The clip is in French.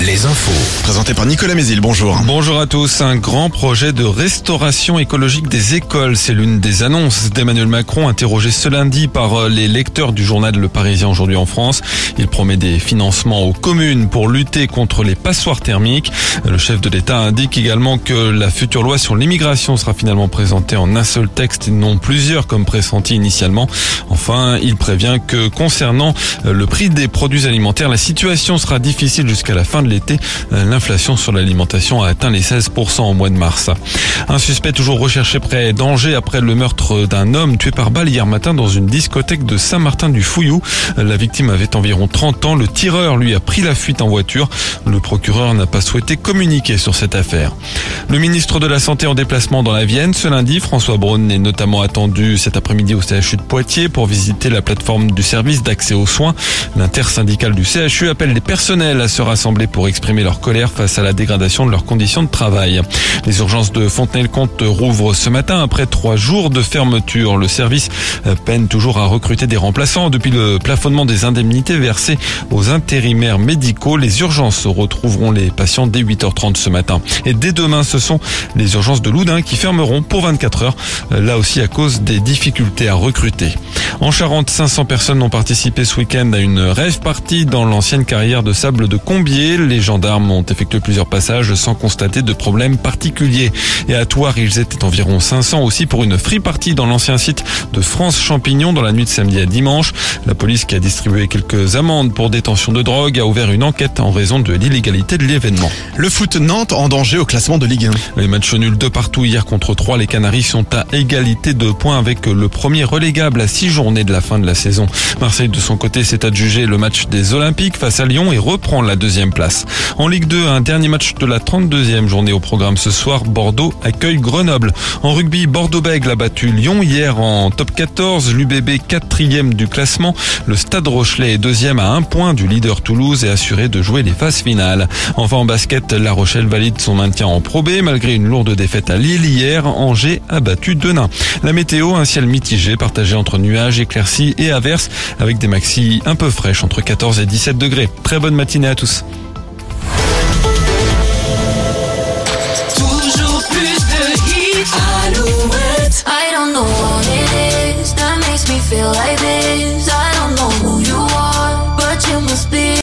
Les infos. Présenté par Nicolas Mézil, bonjour. Bonjour à tous. Un grand projet de restauration écologique des écoles. C'est l'une des annonces d'Emmanuel Macron, interrogé ce lundi par euh, les lecteurs du journal Le Parisien aujourd'hui en France. Il promet des financements aux communes pour lutter contre les passoires thermiques. Le chef de l'État indique également que la future loi sur l'immigration sera finalement présentée en un seul texte et non plusieurs comme pressenti initialement. Enfin, il prévient que concernant euh, le prix des produits alimentaires, la situation sera difficile jusqu'à la fin de l'été. Euh, l'inflation sur l'alimentation a atteint les 16% au mois de mars. Un suspect toujours recherché près d'Angers après le meurtre d'un homme tué par balle hier matin dans une discothèque de Saint-Martin-du-Fouillou. La victime avait environ 30 ans. Le tireur lui a pris la fuite en voiture. Le procureur n'a pas souhaité communiquer sur cette affaire. Le ministre de la Santé en déplacement dans la Vienne ce lundi, François Braun est notamment attendu cet après-midi au CHU de Poitiers pour visiter la plateforme du service d'accès aux soins. L'intersyndical du CHU appelle les personnels à se rassembler pour exprimer leur colère face à la dégradation de leurs conditions de travail. Les urgences de Fontenay-le-Comte rouvrent ce matin après trois jours de fermeture. Le service peine toujours à recruter des remplaçants. Depuis le plafonnement des indemnités versées aux intérimaires médicaux, les urgences retrouveront les patients dès 8h30 ce matin. Et dès demain, ce sont les urgences de Loudun qui fermeront pour 24 heures, là aussi à cause des difficultés à recruter. En Charente, 500 personnes ont participé ce week-end à une rêve partie dans l'ancienne carrière de sable de Les gendarmes ont effectué plusieurs passages sans constater de problème particulier. Et à Toire, ils étaient environ 500 aussi pour une free party dans l'ancien site de France Champignon dans la nuit de samedi à dimanche. La police qui a distribué quelques amendes pour détention de drogue a ouvert une enquête en raison de l'illégalité de l'événement. Le foot Nantes en danger au classement de Ligue 1. Les matchs nuls de partout hier contre 3. Les Canaries sont à égalité de points avec le premier relégable à 6 journées de la fin de la saison. Marseille de son côté s'est adjugé le match des Olympiques face à Lyon et reprend la deuxième En Ligue 2, un dernier match de la 32e journée au programme ce soir. Bordeaux accueille Grenoble. En rugby, Bordeaux-Bègles a battu Lyon hier en top 14. L'UBB quatrième du classement. Le Stade Rochelet est deuxième à un point du leader Toulouse et assuré de jouer les phases finales. Enfin en basket, La Rochelle valide son maintien en Pro B malgré une lourde défaite à Lille hier. Angers a battu Denain. La météo, un ciel mitigé partagé entre nuages, éclaircies et averses avec des maxi un peu fraîches entre 14 et 17 degrés. Très bonne matinée à tous. feel like this.